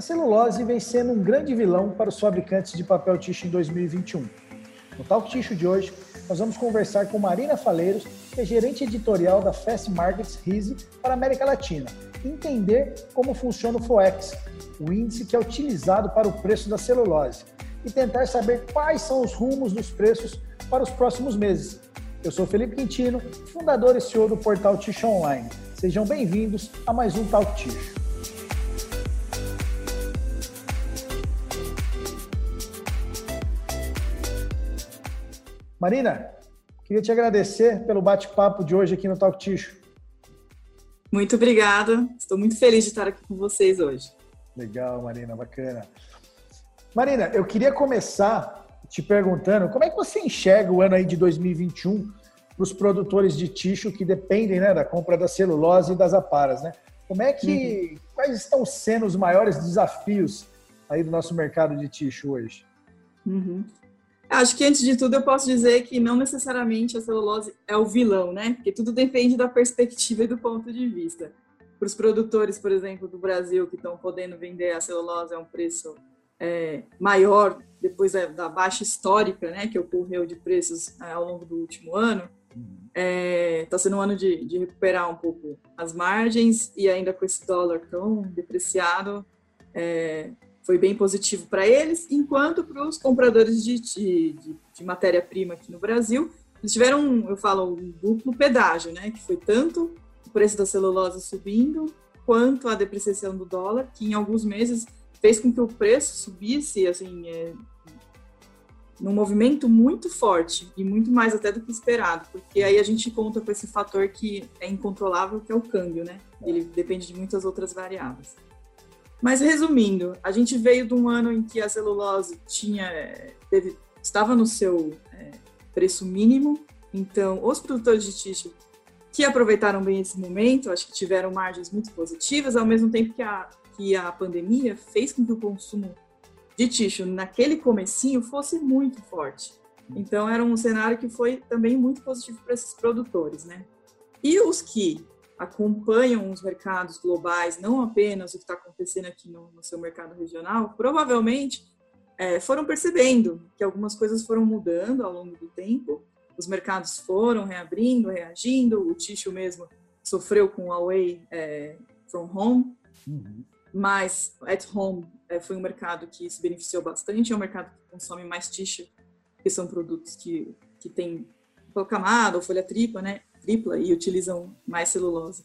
A celulose vem sendo um grande vilão para os fabricantes de papel tixo em 2021. No Talk Tixo de hoje, nós vamos conversar com Marina Faleiros, que é gerente editorial da Fast Markets RISE para a América Latina, e entender como funciona o FOEX, o índice que é utilizado para o preço da celulose, e tentar saber quais são os rumos dos preços para os próximos meses. Eu sou Felipe Quintino, fundador e CEO do portal Tixo Online. Sejam bem-vindos a mais um Talk Tixo. Marina, queria te agradecer pelo bate-papo de hoje aqui no Talk Tixo. Muito obrigada. Estou muito feliz de estar aqui com vocês hoje. Legal, Marina, bacana. Marina, eu queria começar te perguntando como é que você enxerga o ano aí de 2021 para os produtores de tixo que dependem né, da compra da celulose e das aparas, né? Como é que, uhum. quais estão sendo os maiores desafios aí do nosso mercado de tixo hoje? Uhum. Acho que antes de tudo eu posso dizer que não necessariamente a celulose é o vilão, né? Porque tudo depende da perspectiva e do ponto de vista. Para os produtores, por exemplo, do Brasil que estão podendo vender a celulose a um preço é, maior depois da, da, baixa histórica né, que ocorreu de preços é, ao longo do último ano, está é, tá sendo um ano de, de, recuperar um pouco as margens e ainda com esse dólar tão depreciado, é, foi bem positivo para eles, enquanto para os compradores de, de, de matéria-prima aqui no Brasil, eles tiveram, eu falo, um duplo pedágio, né, que foi tanto o preço da celulose subindo, quanto a depreciação do dólar, que em alguns meses fez com que o preço subisse, assim, é, num movimento muito forte e muito mais até do que esperado, porque aí a gente conta com esse fator que é incontrolável, que é o câmbio, né? Ele depende de muitas outras variáveis. Mas resumindo, a gente veio de um ano em que a celulose tinha, teve, estava no seu é, preço mínimo, então os produtores de tixo que aproveitaram bem esse momento, acho que tiveram margens muito positivas, ao mesmo tempo que a, que a pandemia fez com que o consumo de tixo naquele comecinho fosse muito forte. Então era um cenário que foi também muito positivo para esses produtores, né? E os que acompanham os mercados globais, não apenas o que está acontecendo aqui no, no, seu mercado regional, provavelmente é, foram percebendo que algumas coisas foram mudando ao longo do tempo, os mercados foram reabrindo, reagindo, o tixo mesmo sofreu com o away é, from home, uhum. Mas at home é, foi um mercado que se beneficiou bastante, é um mercado que consome mais tixo, que são produtos que, que têm camada ou folha tripla, né, tripla e utilizam mais celulose.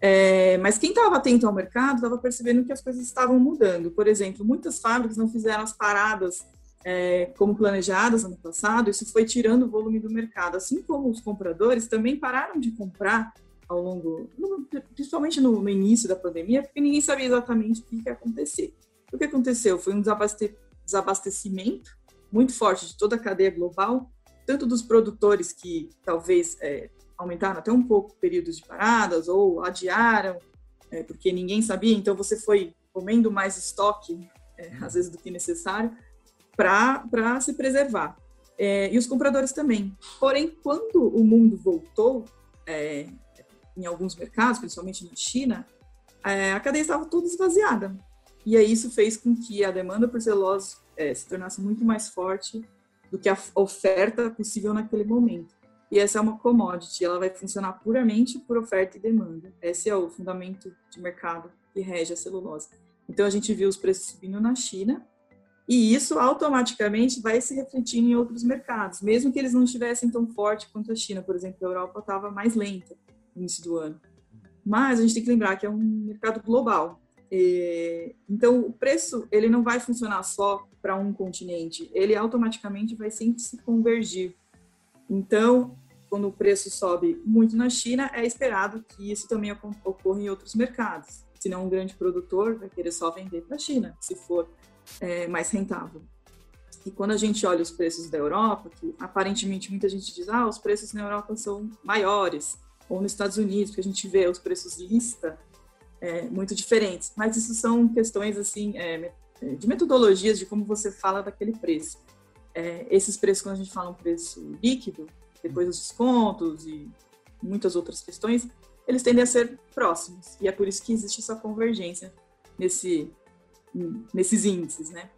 É, mas quem estava atento ao mercado estava percebendo que as coisas estavam mudando. Por exemplo, muitas fábricas não fizeram as paradas é, como planejadas ano passado, isso foi tirando o volume do mercado. Assim como os compradores também pararam de comprar ao longo, principalmente no, no, início da pandemia, porque ninguém sabia exatamente o que ia acontecer. O que aconteceu foi um desabastecimento muito forte de toda a cadeia global, tanto dos produtores que talvez é, aumentaram até um pouco períodos de paradas ou adiaram, é, porque ninguém sabia, então você foi comendo mais estoque, é, às vezes, do que necessário, para se preservar. É, e os compradores também. Porém, quando o mundo voltou, é, em alguns mercados, principalmente na China, é, a cadeia estava toda esvaziada. E aí isso fez com que a demanda por celulose é, se tornasse muito mais forte do que a oferta possível naquele momento. E essa é uma commodity, ela vai funcionar puramente por oferta e demanda. Esse é o fundamento de mercado que rege a celulose. Então a gente viu os preços subindo na China, e isso automaticamente vai se refletir em outros mercados, mesmo que eles não estivessem tão forte quanto a China, por exemplo, a Europa estava mais lenta no início do ano. Mas a gente tem que lembrar que é um mercado global. Então, o preço ele não vai funcionar só para um continente, ele automaticamente vai sempre se convergir. Então, quando o preço sobe muito na China, é esperado que isso também ocorra em outros mercados. Se não um grande produtor vai querer só vender para a China, se for é, mais rentável. E quando a gente olha os preços da Europa, que aparentemente muita gente diz, ah, os preços na Europa são maiores, ou nos Estados Unidos, que a gente vê os preços lista é, muito diferentes. Mas isso são questões assim é, é, de metodologias de como você fala daquele preço. É, esses preços, quando a gente fala um preço líquido, depois dos descontos e muitas outras questões, eles tendem a ser próximos. E é por isso que existe essa convergência nesse nesses índices, né?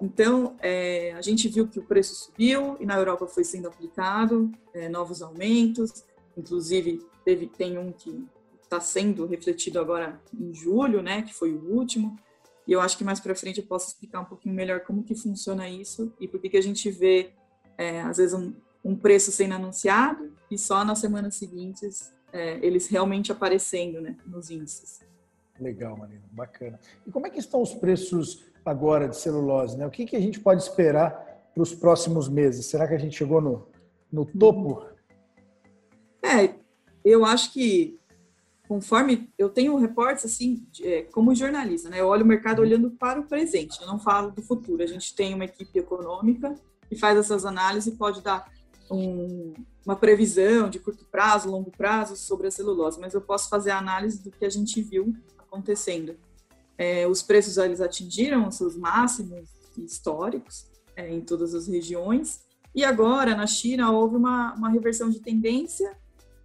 Então, é, a gente viu que o preço subiu e na Europa foi sendo aplicado é, novos aumentos, inclusive teve, tem um que está sendo refletido agora em julho, né, que foi o último, e eu acho que mais para frente eu posso explicar um pouquinho melhor como que funciona isso e por que, a gente vê, é, às vezes, um, um, preço sendo anunciado e só nas semanas seguintes é, eles realmente aparecendo né, nos índices. Legal, Marina, bacana. E como é que estão os preços agora de celulose? Né? O que, que a gente pode esperar para os próximos meses? Será que a gente chegou no, no topo? É, eu acho que conforme eu tenho reportes assim, é, como jornalista, né? Eu olho o mercado olhando para o presente, eu não falo do futuro. A gente tem uma equipe econômica que faz essas análises e pode dar um, uma previsão de curto prazo, longo prazo sobre a celulose, mas eu posso fazer a análise do que a gente viu acontecendo. É, os preços eles atingiram os seus máximos históricos é, em todas as regiões e agora na China houve uma, uma reversão de tendência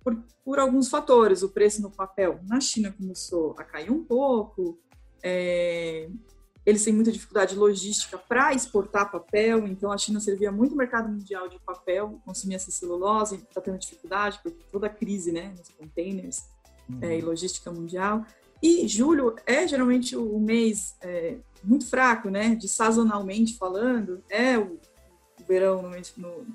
por, por alguns fatores. O preço no papel na China começou a cair um pouco, é, eles têm muita dificuldade logística para exportar papel, então a China servia muito o mercado mundial de papel, consumia essa celulose, está tendo dificuldade por toda a crise né, nos containers uhum. é, e logística mundial. E julho é geralmente o mês é, muito fraco, né, de sazonalmente falando, é o, o verão no, no,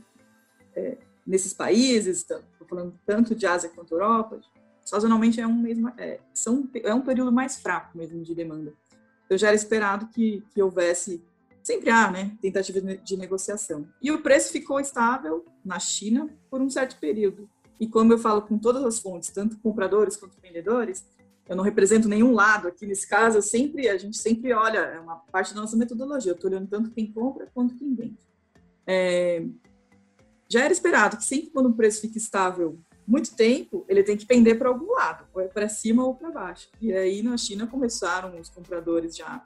é, nesses países, falando tanto de Ásia quanto Europa, sazonalmente é um mês é, são, é um período mais fraco mesmo de demanda. Eu já era esperado que, que houvesse sempre há, né, tentativa de negociação. E o preço ficou estável na China por um certo período. E como eu falo com todas as fontes, tanto compradores quanto vendedores, eu não represento nenhum lado aqui nesse caso, eu sempre a gente sempre olha, é uma parte da nossa metodologia, eu estou olhando tanto quem compra quanto quem vende. É, já era esperado que sempre quando o preço fica estável muito tempo, ele tem que pender para algum lado, ou é para cima ou para baixo. E aí na China começaram os compradores já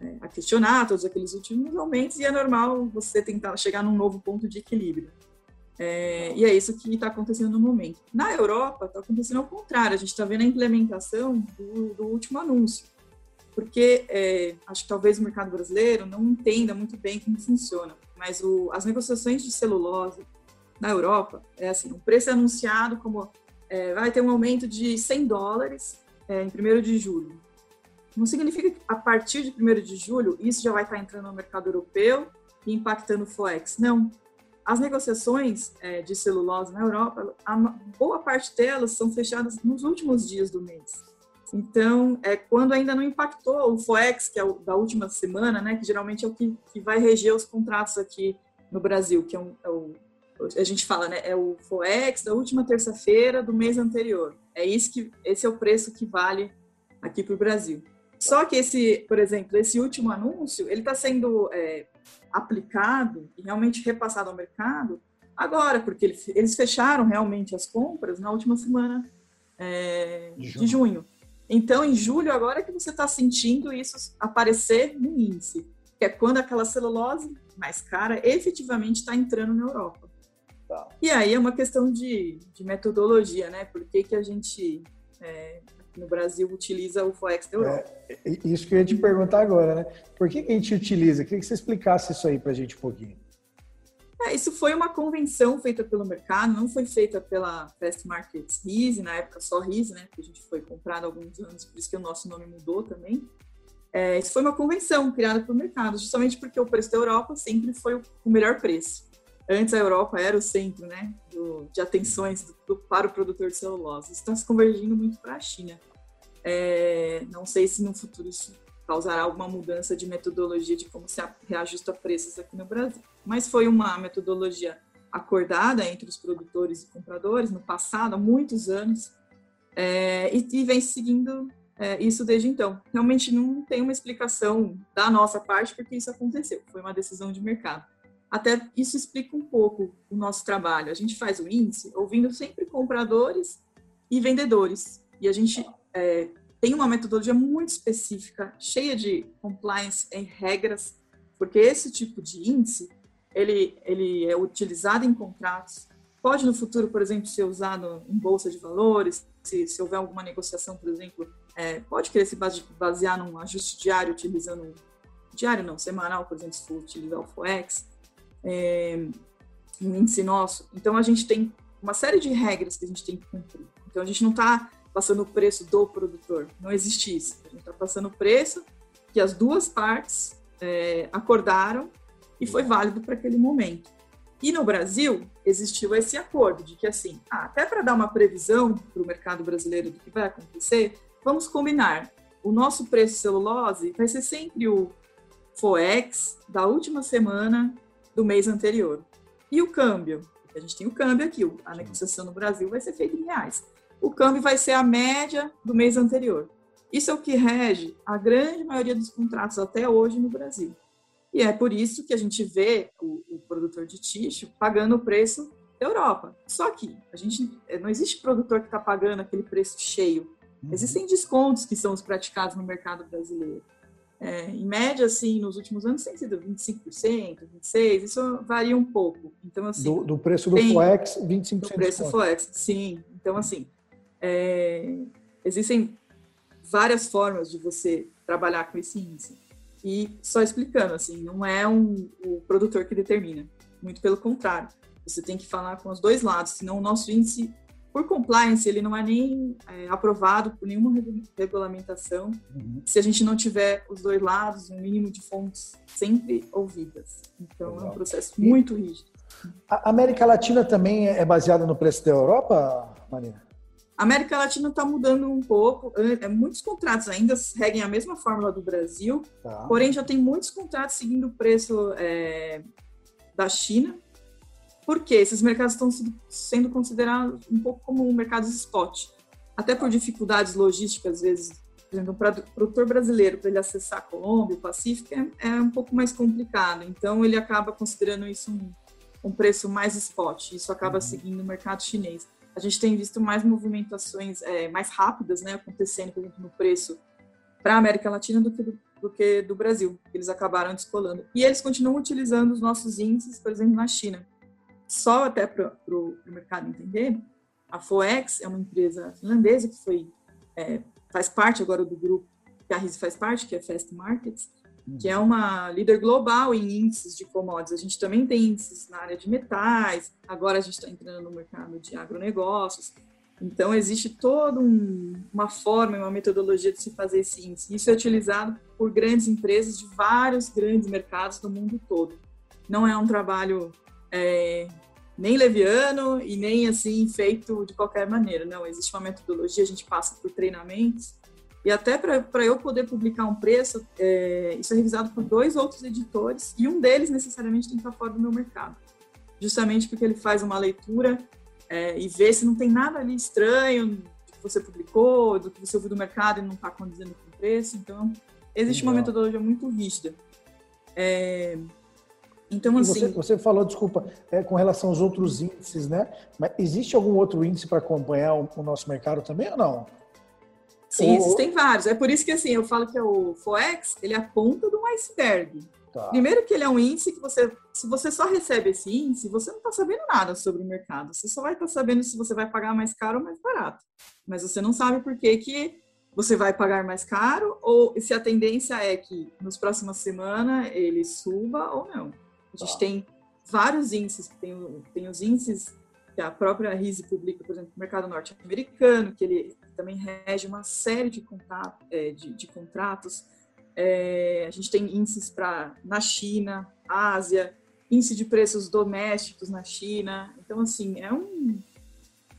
é, a questionar todos aqueles últimos aumentos e é normal você tentar chegar num novo ponto de equilíbrio. É, e é isso que está acontecendo no momento. Na Europa, está acontecendo ao contrário, a gente está vendo a implementação do, do último anúncio, porque é, acho que talvez o mercado brasileiro não entenda muito bem como funciona, mas o, as negociações de celulose na Europa, é assim, o preço é anunciado como é, vai ter um aumento de 100 dólares é, em 1 de julho. Não significa que a partir de 1 de julho isso já vai estar entrando no mercado europeu e impactando o FOEX. Não. As negociações é, de celulose na Europa, a boa parte delas são fechadas nos últimos dias do mês. Então, é quando ainda não impactou o FOEX, que é o da última semana, né, que geralmente é o que, que vai reger os contratos aqui no Brasil, que é, um, é o a gente fala, né? É o FOEX da última terça-feira do mês anterior. É isso que esse é o preço que vale aqui para o Brasil. Só que esse, por exemplo, esse último anúncio, ele está sendo é, aplicado e realmente repassado ao mercado agora, porque eles fecharam realmente as compras na última semana é, de junho. Então, em julho, agora é que você está sentindo isso aparecer no índice, que é quando aquela celulose mais cara efetivamente está entrando na Europa. E aí é uma questão de, de metodologia, né? Por que, que a gente é, no Brasil utiliza o Forex da Europa? É, isso que eu ia te perguntar agora, né? Por que, que a gente utiliza? Queria que você explicasse isso aí para a gente um pouquinho. É, isso foi uma convenção feita pelo mercado, não foi feita pela Fast Markets RISE, na época só RISE, né? Que a gente foi comprado há alguns anos, por isso que o nosso nome mudou também. É, isso foi uma convenção criada pelo mercado, justamente porque o preço da Europa sempre foi o melhor preço. Antes a Europa era o centro né, do, de atenções do, do, para o produtor de celulose. Isso está se convergindo muito para a China. É, não sei se no futuro isso causará alguma mudança de metodologia de como se reajusta preços aqui no Brasil. Mas foi uma metodologia acordada entre os produtores e compradores no passado, há muitos anos, é, e, e, vem seguindo é, isso desde então. Realmente não tem uma explicação da nossa parte porque isso aconteceu, foi uma decisão de mercado. Até isso explica um pouco o nosso trabalho. A gente faz o índice ouvindo sempre compradores e vendedores. E a gente é, tem uma metodologia muito específica, cheia de compliance e regras, porque esse tipo de índice ele, ele é utilizado em contratos. Pode no futuro, por exemplo, ser usado em bolsa de valores, se, se houver alguma negociação, por exemplo, é, pode querer se basear num ajuste diário utilizando diário não, semanal, por exemplo, se for utilizar o FOEX, é, um índice nosso. Então a gente tem uma série de regras que a gente tem que cumprir. Então a gente não está passando o preço do produtor, não existe isso. A gente está passando o preço que as duas partes é, acordaram e foi válido para aquele momento. E no Brasil, existiu esse acordo de que, assim, ah, até para dar uma previsão para o mercado brasileiro do que vai acontecer, vamos combinar. O nosso preço celulose vai ser sempre o FOEX da última semana do mês anterior. E o câmbio? A gente tem o câmbio aqui, a negociação no Brasil vai ser feita em reais. O câmbio vai ser a média do mês anterior. Isso é o que rege a grande maioria dos contratos até hoje no Brasil. E é por isso que a gente vê o, o produtor de tixo pagando o preço da Europa. Só que a gente eh, não existe produtor que está pagando aquele preço cheio. Uhum. Existem descontos que são os praticados no mercado brasileiro. É, em média, assim, nos últimos anos tem sido 25%, 26%, isso varia um pouco. Então, assim, do, do preço do tem, FOEX, 25%. Do preço do FOEX, sim. Então, assim, é, existem várias formas de você trabalhar com esse índice. E só explicando, assim, não é um, o produtor que determina. Muito pelo contrário. Você tem que falar com os dois lados, senão o nosso índice, por compliance, ele não é nem é, aprovado por nenhuma regulamentação uhum. se a gente não tiver os dois lados, um mínimo de fontes sempre ouvidas. Então, Legal. é um processo muito rígido. A América Latina também é baseada no preço da Europa, Marina? A América Latina está mudando um pouco. É, muitos contratos ainda seguem a mesma fórmula do Brasil, tá. porém já tem muitos contratos seguindo o preço é, da China, porque esses mercados estão sendo considerados um pouco como mercados spot, até por dificuldades logísticas, às vezes. Por exemplo, o produtor brasileiro, para ele acessar a Colômbia, o Pacífico, é, é, um pouco mais complicado. Então, ele acaba considerando isso um, um preço mais spot. Isso acaba uhum. seguindo o mercado chinês a gente tem visto mais movimentações é, mais rápidas, né, acontecendo, por exemplo, no preço para a América Latina do que do, do, que do Brasil. Eles acabaram descolando. E eles continuam utilizando os nossos índices, por exemplo, na China. Só até para o mercado entender, a FOEX é uma empresa finlandesa que foi é, faz parte agora do grupo que a RIS faz parte, que é Fast Markets, que é uma líder global em índices de commodities. A gente também tem índices na área de metais, agora a gente está entrando no mercado de agronegócios. Então, existe toda um, uma forma, uma metodologia de se fazer esse índice. Isso é utilizado por grandes empresas de vários grandes mercados do mundo todo. Não é um trabalho é, nem leviano e nem assim feito de qualquer maneira. Não, existe uma metodologia, a gente passa por treinamentos e até para eu poder publicar um preço, é, isso é revisado por dois outros editores e um deles necessariamente tem que estar fora do meu mercado. Justamente porque ele faz uma leitura é, e vê se não tem nada ali estranho do que você publicou, do que você ouviu do mercado e não está condizendo com o preço. Então, existe Legal. uma metodologia muito rígida. É, então, assim. Você, você, falou, desculpa, é, com relação aos outros índices, né? Mas existe algum outro índice para acompanhar o, o nosso mercado também ou não? Sim, existem vários. É por isso que assim, eu falo que é o FOEX, ele é a ponta do iceberg. Tá. Primeiro que ele é um índice que você, se você só recebe esse índice, você não está sabendo nada sobre o mercado. Você só vai estar tá sabendo se você vai pagar mais caro ou mais barato. Mas você não sabe por que, que você vai pagar mais caro ou se a tendência é que nos próximas semanas ele suba ou não. A gente tem vários índices, tem, tem os índices que a própria RISE publica, por exemplo, no mercado norte-americano, que ele também rege uma série de, contato, é, de, de contratos. É, a gente tem índices para na China, Ásia, índice de preços domésticos na China. Então, assim, é um,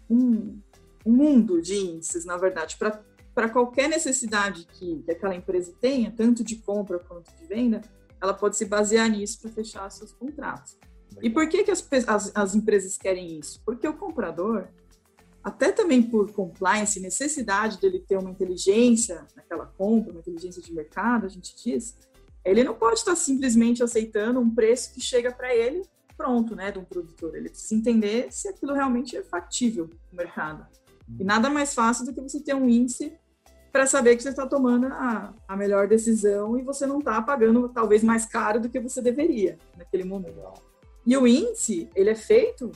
um, um mundo de índices, na verdade, para qualquer necessidade que, que aquela empresa tenha, tanto de compra quanto de venda, ela pode se basear nisso para fechar seus contratos. E por que, que as, as, as empresas querem isso? Porque o comprador, até também por compliance, necessidade dele ter uma inteligência naquela compra, uma inteligência de mercado, a gente diz, ele não pode estar simplesmente aceitando um preço que chega para ele pronto, né, de um produtor. Ele precisa entender se aquilo realmente é factível no mercado. E nada mais fácil do que você ter um índice para saber que você está tomando a, a melhor decisão e você não está pagando talvez mais caro do que você deveria naquele momento. E o índice, ele é feito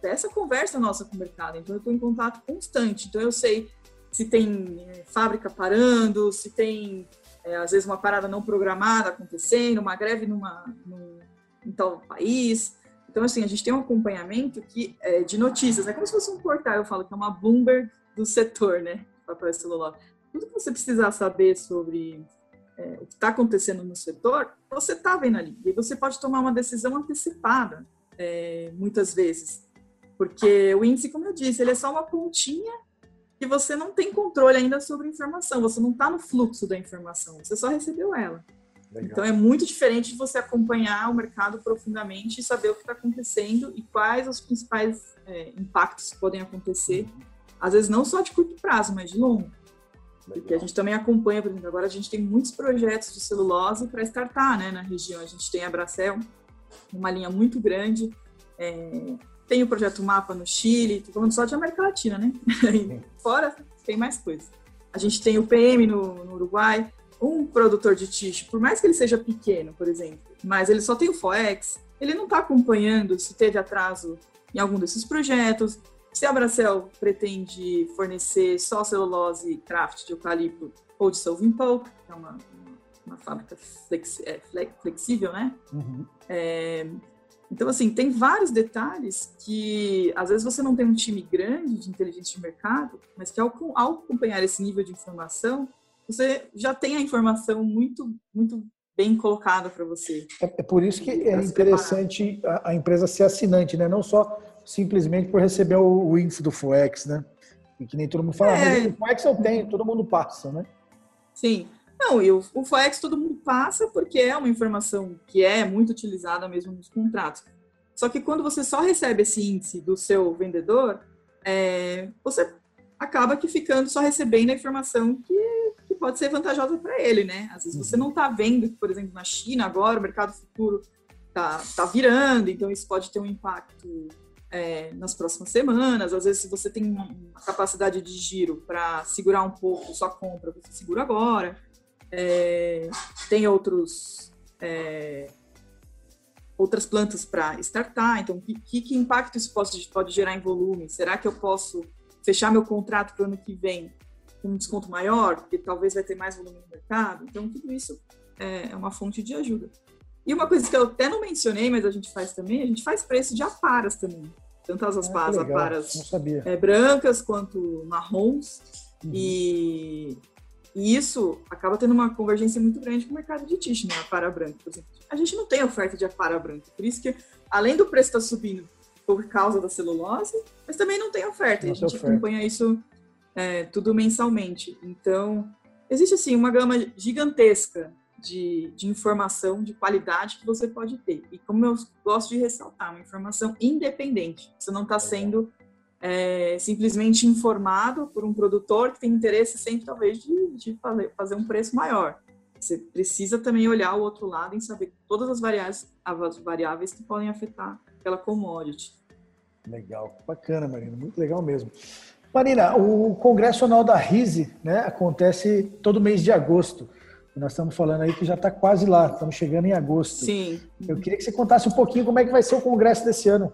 dessa conversa nossa com o mercado. Então, eu estou em contato constante. Então, eu sei se tem é, fábrica parando, se tem, é, às vezes, uma parada não programada acontecendo, uma greve numa, num, em tal país. Então, assim, a gente tem um acompanhamento que, é, de notícias, é como se fosse um portal, eu falo que é uma Bloomberg do setor, né, papel celular. Tudo que você precisar saber sobre é, o que está acontecendo no setor, você está vendo ali. E você pode tomar uma decisão antecipada, é, muitas vezes. Porque o índice, como eu disse, ele é só uma pontinha que você não tem controle ainda sobre a informação, você não está no fluxo da informação, você só recebeu ela. Legal. Então é muito diferente de você acompanhar o mercado profundamente e saber o que está acontecendo e quais os principais é, impactos podem acontecer, uhum. às vezes não só de curto prazo, mas de longo. Porque a gente também acompanha, por exemplo, agora a gente tem muitos projetos de celulose para startar né, na região. A gente tem a Bracel, uma linha muito grande, é, tem o projeto Mapa no Chile, estou falando só de América Latina, né? Fora tem mais coisas. A gente tem o PM no, no, Uruguai, um produtor de tixo, por mais que ele seja pequeno, por exemplo, mas ele só tem o FOEX, ele não está acompanhando se teve atraso em algum desses projetos, se a Bracel pretende fornecer só celulose craft de eucalipto ou de solving pulp, que é uma, uma fábrica flexi é, flexível, né? Uhum. É, então, assim, tem vários detalhes que, às vezes, você não tem um time grande de inteligência de mercado, mas que ao, ao acompanhar esse nível de informação, você já tem a informação muito, muito bem colocada para você. É, é, por isso que é interessante a, a, empresa ser assinante, né? Não só simplesmente por receber o, o índice do FOEX, né? E que nem todo mundo fala, é. mas o FOEX eu tenho, todo mundo passa, né? Sim. Não, e o, o FOEX todo mundo passa porque é uma informação que é muito utilizada mesmo nos contratos. Só que quando você só recebe esse índice do seu vendedor, é, você acaba que ficando só recebendo a informação que, que pode ser vantajosa para ele, né? Às vezes você uhum. não está vendo que, por exemplo, na China agora o mercado futuro está tá virando, então isso pode ter um impacto é, nas próximas semanas. Às vezes, se você tem uma capacidade de giro para segurar um pouco sua compra, você segura agora. É, tem outros é, outras plantas para startar. Então, que, que, impacto isso pode, pode gerar em volume? Será que eu posso fechar meu contrato para o ano que vem com um desconto maior, porque talvez vai ter mais volume no mercado? Então, tudo isso é, é uma fonte de ajuda. E uma coisa que eu até não mencionei, mas a gente faz também, a gente faz preço de aparas também. Tanto as ah, aparas é, brancas quanto marrons. Uhum. E e isso acaba tendo uma convergência muito grande com o mercado de tixo, né? A para branca, por exemplo. A gente não tem oferta de para branca, por isso que, além do preço estar tá subindo por causa da celulose, mas também não tem oferta. E a gente oferta. acompanha isso é, tudo mensalmente. Então, existe, assim, uma gama gigantesca de, de informação de qualidade que você pode ter. E como eu gosto de ressaltar, uma informação independente. Você não está sendo é, simplesmente informado por um produtor que tem interesse sempre, talvez, de, de fazer, fazer um preço maior. Você precisa também olhar o outro lado e saber todas as variáveis, as variáveis que podem afetar aquela commodity. Legal, bacana, Marina, muito legal mesmo. Marina, o Congresso Anual da RISE né, acontece todo mês de agosto. Nós estamos falando aí que já está quase lá, estamos chegando em agosto. Sim. Eu queria que você contasse um pouquinho como é que vai ser o congresso desse ano.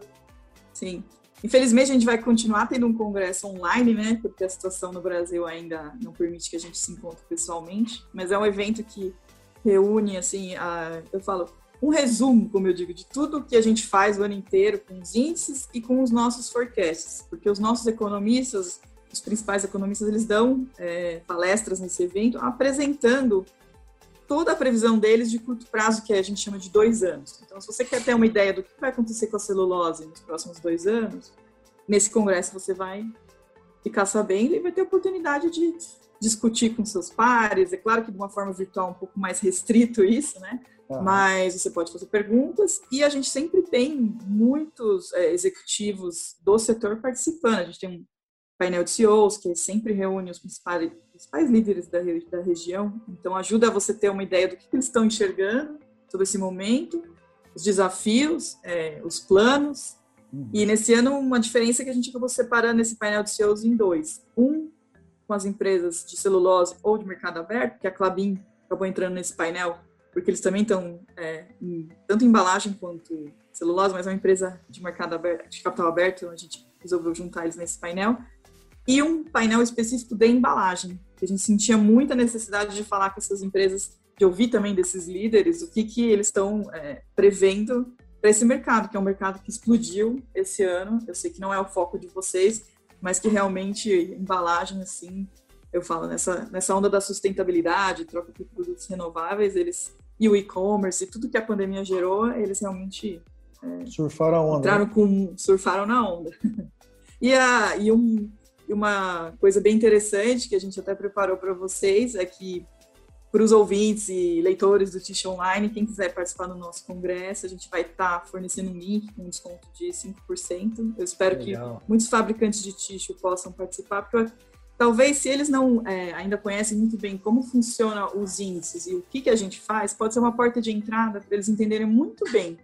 Sim. Infelizmente, a gente vai continuar tendo um congresso online, né? Porque a situação no Brasil ainda não permite que a gente se encontre pessoalmente. Mas é um evento que reúne, assim, a, eu falo, um resumo, como eu digo, de tudo que a gente faz o ano inteiro com os índices e com os nossos forecasts. Porque os nossos economistas, os principais economistas, eles dão é, palestras nesse evento apresentando toda a previsão deles de curto prazo, que a gente chama de dois anos. Então, se você quer ter uma ideia do que vai acontecer com a celulose nos próximos dois anos, nesse congresso você vai ficar sabendo e vai ter oportunidade de discutir com seus pares. É claro que de uma forma virtual um pouco mais restrito isso, né? Uhum. Mas você pode fazer perguntas e a gente sempre tem muitos é, executivos do setor participando. A gente tem um painel de CEOs que sempre reúne os principais principais líderes da, da região. Então, ajuda você ter uma ideia do que, que eles estão enxergando sobre esse momento, os desafios, é, os planos. Uhum. E nesse ano, uma diferença é que a gente acabou separando esse painel de CEOs em dois. Um com as empresas de celulose ou de mercado aberto, que a Clabin acabou entrando nesse painel, porque eles também estão é, em, tanto embalagem quanto celulose, mas é uma empresa de mercado aberto, de capital aberto, então a gente resolveu juntar eles nesse painel e um painel específico de embalagem, que a gente sentia muita necessidade de falar com essas empresas, de ouvir também desses líderes o que, que eles estão é, prevendo para esse mercado, que é um mercado que explodiu esse ano. Eu sei que não é o foco de vocês, mas que realmente embalagem assim, eu falo nessa nessa onda da sustentabilidade, troca por produtos renováveis, eles e o e-commerce e tudo que a pandemia gerou, eles realmente é, surfaram a onda. Entraram com surfaram na onda. e a e um e uma coisa bem interessante que a gente até preparou para vocês é que para os ouvintes e leitores do Tish Online, quem quiser participar do nosso congresso, a gente vai estar tá fornecendo um link com um desconto de 5%. Eu espero Legal. que muitos fabricantes de tixo possam participar, porque talvez se eles não é, ainda conhecem muito bem como funcionam os índices e o que, que a gente faz, pode ser uma porta de entrada para eles entenderem muito bem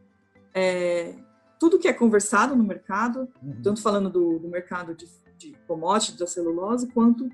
é, tudo que é conversado no mercado, uhum. tanto falando do, do mercado de de commodity da celulose, quanto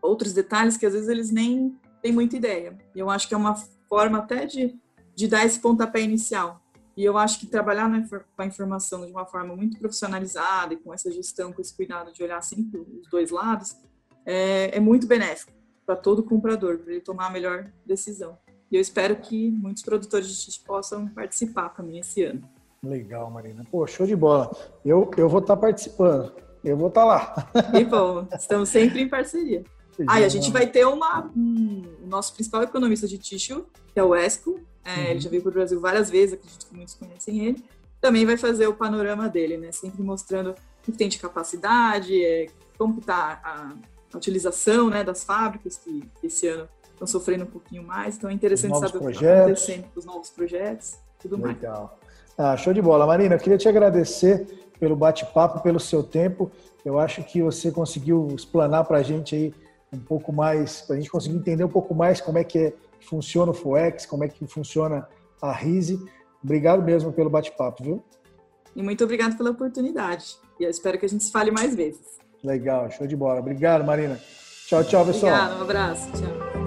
outros detalhes que às vezes eles nem têm muita ideia. E eu acho que é uma forma até de, de dar esse pontapé inicial. E eu acho que trabalhar na, com a informação de uma forma muito profissionalizada e com essa gestão, com esse cuidado de olhar sempre os dois lados, é, é muito benéfico para todo comprador, para ele tomar a melhor decisão. E eu espero que muitos produtores de xixi possam participar também esse ano. Legal, Marina. Pô, show de bola. Eu, eu vou estar participando. Eu vou estar tá lá. E bom, estamos sempre em parceria. Aí ah, a gente vai ter uma, um, o nosso principal economista de tissue, que é o Esco. É, uhum. Ele já veio para o Brasil várias vezes, acredito que muitos conhecem ele. Também vai fazer o panorama dele, né? Sempre mostrando o que tem de capacidade, é, como está a, a, utilização né, das fábricas, que, esse ano estão sofrendo um pouquinho mais. Então é interessante saber projetos. o que está acontecendo com os novos projetos, tudo Legal. mais. Ah, show de bola. Marina, eu queria te agradecer pelo bate-papo, pelo seu tempo. Eu acho que você conseguiu explanar para a gente aí um pouco mais, para a gente conseguir entender um pouco mais como é que é, funciona o FOEX, como é que funciona a RISE. Obrigado mesmo pelo bate-papo, viu? E muito obrigado pela oportunidade. E eu espero que a gente se fale mais vezes. Legal, show de bola. Obrigado, Marina. Tchau, tchau, pessoal. Obrigado, um abraço. Tchau.